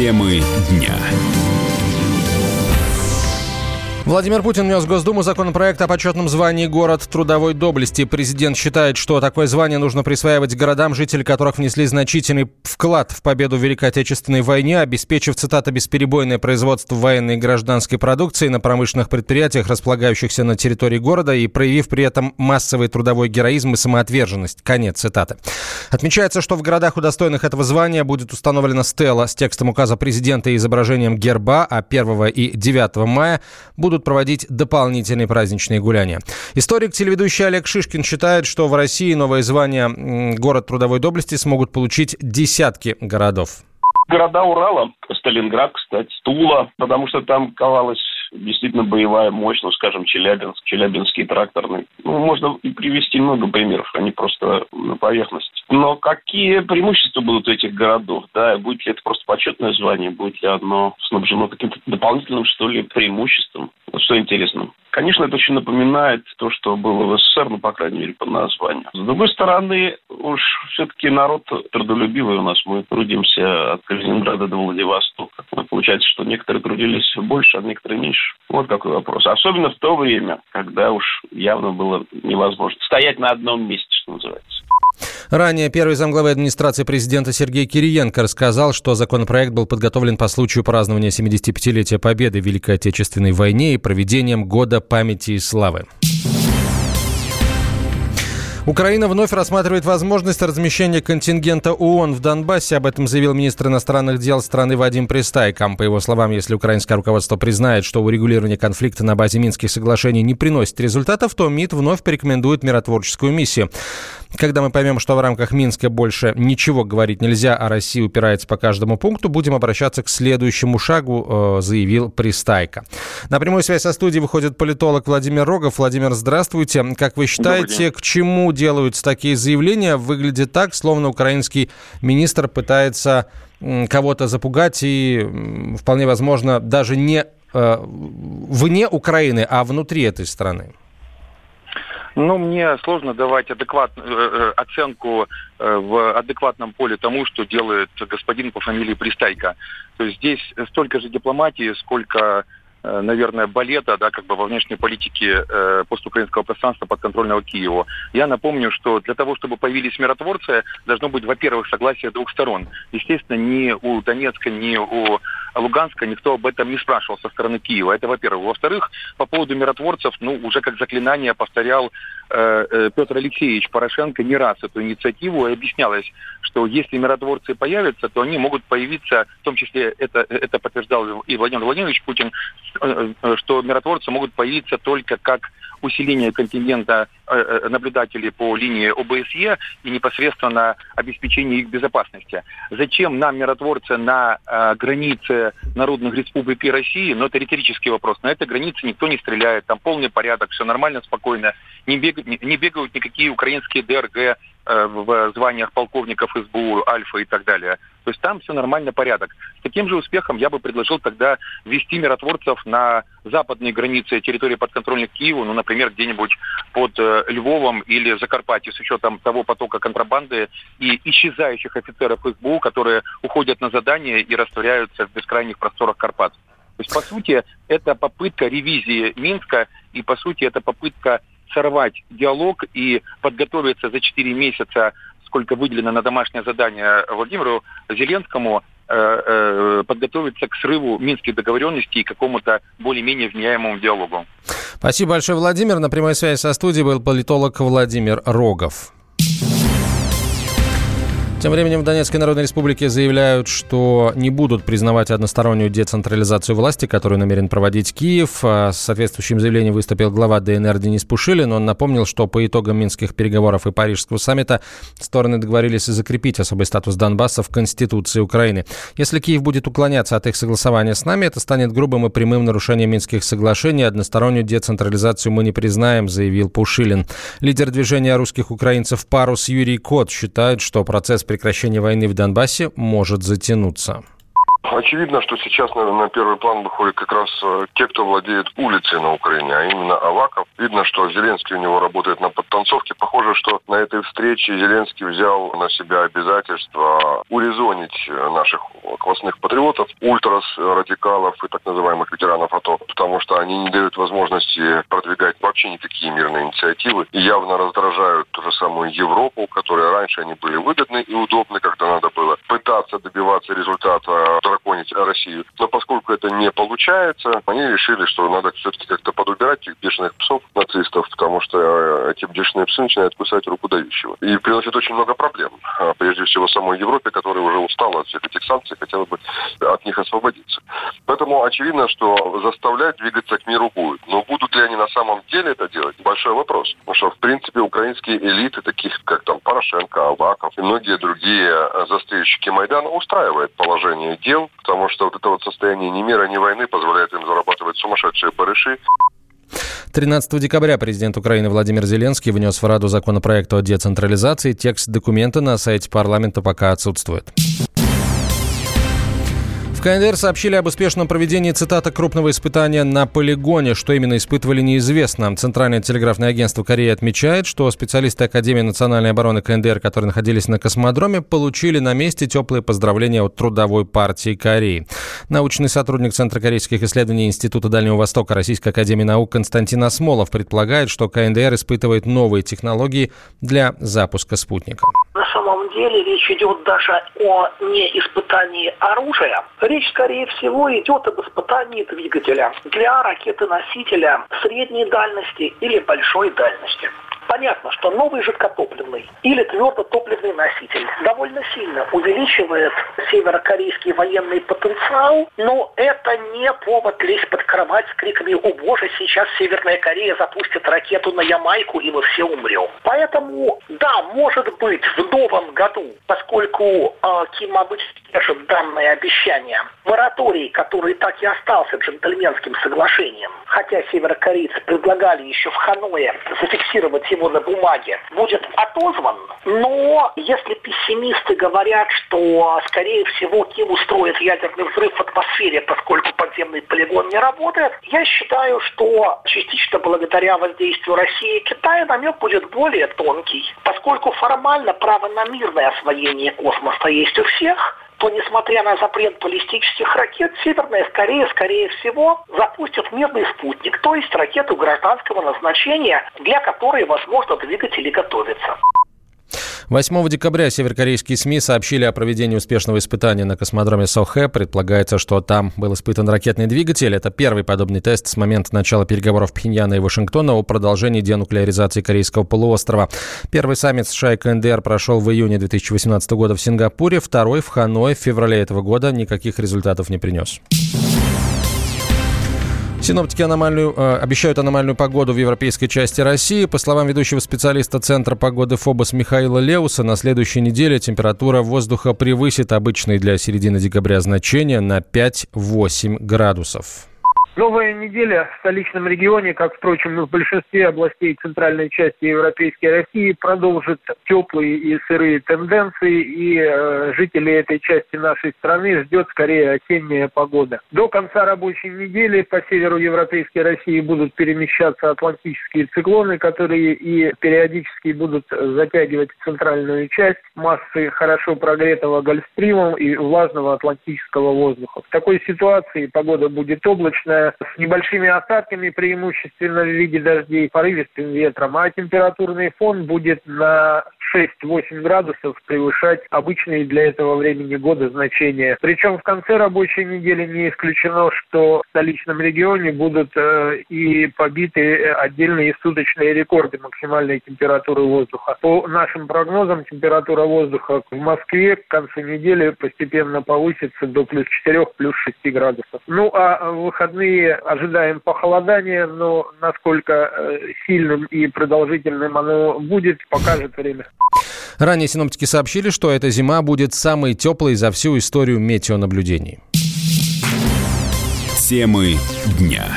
Темы дня. Владимир Путин внес в Госдуму законопроект о почетном звании «Город трудовой доблести». Президент считает, что такое звание нужно присваивать городам, жители которых внесли значительный вклад в победу в Великой Отечественной войне, обеспечив, цитата, «бесперебойное производство военной и гражданской продукции на промышленных предприятиях, располагающихся на территории города, и проявив при этом массовый трудовой героизм и самоотверженность». Конец цитаты. Отмечается, что в городах, удостоенных этого звания, будет установлена стела с текстом указа президента и изображением герба, а 1 и 9 мая будут будут проводить дополнительные праздничные гуляния. Историк, телеведущий Олег Шишкин считает, что в России новое звание «Город трудовой доблести» смогут получить десятки городов. Города Урала, Сталинград, кстати, Тула, потому что там ковалась действительно боевая мощь, ну, скажем, Челябинск, Челябинский тракторный. Ну, можно и привести много примеров, они просто на поверхности. Но какие преимущества будут у этих городов? Да, будет ли это просто почетное звание, будет ли оно снабжено каким-то дополнительным, что ли, преимуществом? Вот что интересно. Конечно, это очень напоминает то, что было в СССР, ну, по крайней мере, по названию. С другой стороны, уж все-таки народ трудолюбивый у нас. Мы трудимся от Калининграда до Владивостока. Получается, что некоторые трудились больше, а некоторые меньше. Вот какой вопрос. Особенно в то время, когда уж явно было невозможно стоять на одном месте, что называется. Ранее первый замглавы администрации президента Сергей Кириенко рассказал, что законопроект был подготовлен по случаю празднования 75-летия Победы в Великой Отечественной войне и проведением Года памяти и славы. Украина вновь рассматривает возможность размещения контингента ООН в Донбассе. Об этом заявил министр иностранных дел страны Вадим Пристайко. По его словам, если украинское руководство признает, что урегулирование конфликта на базе Минских соглашений не приносит результатов, то МИД вновь порекомендует миротворческую миссию. Когда мы поймем, что в рамках Минска больше ничего говорить нельзя, а Россия упирается по каждому пункту, будем обращаться к следующему шагу, э, заявил Пристайко. На прямую связь со студией выходит политолог Владимир Рогов. Владимир, здравствуйте. Как вы считаете, к чему делаются такие заявления? Выглядит так, словно украинский министр пытается кого-то запугать и вполне возможно даже не э, вне Украины, а внутри этой страны. Ну, мне сложно давать адекват, э, э, оценку э, в адекватном поле тому, что делает господин по фамилии Пристайка. То есть здесь столько же дипломатии, сколько наверное, балета, да, как бы во внешней политике э, постукраинского пространства подконтрольного Киеву. Я напомню, что для того, чтобы появились миротворцы, должно быть, во-первых, согласие двух сторон. Естественно, ни у Донецка, ни у Луганска никто об этом не спрашивал со стороны Киева. Это, во-первых. Во-вторых, по поводу миротворцев, ну, уже как заклинание повторял э, э, Петр Алексеевич Порошенко не раз эту инициативу и объяснялось, что если миротворцы появятся, то они могут появиться, в том числе это, это подтверждал и Владимир Владимирович Путин, э, что миротворцы могут появиться только как усиление контингента наблюдателей по линии ОБСЕ и непосредственно обеспечение их безопасности. Зачем нам миротворцы на границе народных республик и России? Но это риторический вопрос. На этой границе никто не стреляет, там полный порядок, все нормально, спокойно. Не, бег, не бегают никакие украинские ДРГ, в званиях полковников СБУ, Альфа и так далее. То есть там все нормально, порядок. С таким же успехом я бы предложил тогда ввести миротворцев на западные границы территории подконтрольных Киеву, ну, например, где-нибудь под э, Львовом или Закарпатье, с учетом того потока контрабанды и исчезающих офицеров СБУ, которые уходят на задание и растворяются в бескрайних просторах Карпат. То есть, по сути, это попытка ревизии Минска, и, по сути, это попытка сорвать диалог и подготовиться за 4 месяца, сколько выделено на домашнее задание Владимиру Зеленскому, э, э, подготовиться к срыву минских договоренностей и какому-то более-менее вменяемому диалогу. Спасибо большое, Владимир. На прямой связи со студией был политолог Владимир Рогов. Тем временем в Донецкой Народной Республике заявляют, что не будут признавать одностороннюю децентрализацию власти, которую намерен проводить Киев. А с соответствующим заявлением выступил глава ДНР Денис Пушилин. Он напомнил, что по итогам минских переговоров и Парижского саммита стороны договорились закрепить особый статус Донбасса в Конституции Украины. Если Киев будет уклоняться от их согласования с нами, это станет грубым и прямым нарушением Минских соглашений. Одностороннюю децентрализацию мы не признаем, заявил Пушилин. Лидер движения русских украинцев «Парус» Юрий Кот считает, что процесс прекращения войны в Донбассе может затянуться. Очевидно, что сейчас, наверное, на первый план выходят как раз э, те, кто владеет улицей на Украине, а именно Аваков. Видно, что Зеленский у него работает на подтанцовке. Похоже, что на этой встрече Зеленский взял на себя обязательство урезонить наших классных патриотов, ультрас, радикалов и так называемых ветеранов АТО, потому что они не дают возможности продвигать вообще никакие мирные инициативы и явно раздражают ту же самую Европу, которая раньше они были выгодны и удобны, когда надо было пытаться добиваться результата драконить Россию. Но поскольку это не получается, они решили, что надо все-таки как-то подубирать этих бешеных псов нацистов, потому что э, эти бешеные псы начинают кусать руку дающего. И приносит очень много проблем. А, прежде всего самой Европе, которая уже устала от всех этих санкций, хотела бы от них освободиться. Поэтому очевидно, что заставлять двигаться к миру будет. Но будут ли они на самом деле это делать? Большой вопрос. Потому что, в принципе, украинские элиты, таких как там Порошенко, Аваков и многие другие э, застрельщики Майдана, устраивает положение дел дел, потому что вот это вот состояние ни мира, ни войны позволяет им зарабатывать сумасшедшие барыши. 13 декабря президент Украины Владимир Зеленский внес в Раду законопроект о децентрализации. Текст документа на сайте парламента пока отсутствует. КНДР сообщили об успешном проведении, цитата, крупного испытания на полигоне. Что именно испытывали, неизвестно. Центральное телеграфное агентство Кореи отмечает, что специалисты Академии национальной обороны КНДР, которые находились на космодроме, получили на месте теплые поздравления от Трудовой партии Кореи. Научный сотрудник Центра корейских исследований Института Дальнего Востока Российской Академии Наук Константин Осмолов предполагает, что КНДР испытывает новые технологии для запуска спутника. Самом деле речь идет даже о не испытании оружия, Речь, скорее всего, идет об испытании двигателя для ракеты-носителя средней дальности или большой дальности. Понятно, что новый жидкотопливный или твердотопливный носитель довольно сильно увеличивает северокорейский военный потенциал, но это не повод лезть под кровать с криками «О боже, сейчас Северная Корея запустит ракету на Ямайку, и мы все умрем». Поэтому, да, может быть, в новом году, поскольку э, Ким обычно держит данное обещание, мораторий, который так и остался джентльменским соглашением, хотя северокорейцы предлагали еще в Ханое зафиксировать его на бумаге, будет отозван. Но если пессимисты говорят, что, скорее всего, Ким устроит ядерный взрыв в атмосфере, поскольку подземный полигон не работает, я считаю, что частично благодаря воздействию России и Китая намек будет более тонкий, поскольку формально право на мирное освоение космоса есть у всех, то, несмотря на запрет баллистических ракет, Северная Корея, скорее всего, запустит мирный спутник, то есть ракету гражданского назначения, для которой, возможно, двигатели готовятся. 8 декабря северокорейские СМИ сообщили о проведении успешного испытания на космодроме Сохэ. Предполагается, что там был испытан ракетный двигатель. Это первый подобный тест с момента начала переговоров Пхеньяна и Вашингтона о продолжении денуклеаризации Корейского полуострова. Первый саммит США и КНДР прошел в июне 2018 года в Сингапуре, второй в Ханое в феврале этого года никаких результатов не принес. Синоптики аномальную, э, обещают аномальную погоду в европейской части России. По словам ведущего специалиста Центра погоды ФОБОС Михаила Леуса, на следующей неделе температура воздуха превысит обычные для середины декабря значения на 5-8 градусов. Новая неделя в столичном регионе, как, впрочем, и в большинстве областей центральной части Европейской России, продолжит теплые и сырые тенденции, и э, жителей этой части нашей страны ждет скорее осенняя погода. До конца рабочей недели по северу Европейской России будут перемещаться атлантические циклоны, которые и периодически будут затягивать центральную часть массы хорошо прогретого гольфстримом и влажного атлантического воздуха. В такой ситуации погода будет облачная, с небольшими осадками, преимущественно в виде дождей, порывистым ветром, а температурный фон будет на 6-8 градусов превышать обычные для этого времени года значения. Причем в конце рабочей недели не исключено, что в столичном регионе будут э, и побиты отдельные суточные рекорды максимальной температуры воздуха. По нашим прогнозам, температура воздуха в Москве к концу недели постепенно повысится до плюс 4, плюс 6 градусов. Ну а в выходные ожидаем похолодания, но насколько э, сильным и продолжительным оно будет, покажет время. Ранее синоптики сообщили, что эта зима будет самой теплой за всю историю метеонаблюдений. Темы дня.